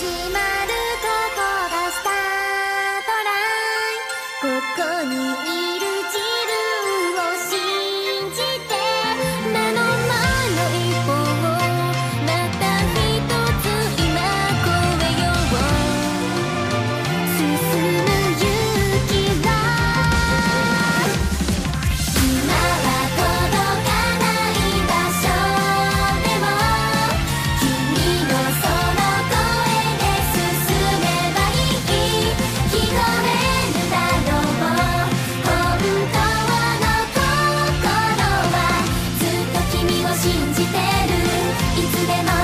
마지막 てる。いつでも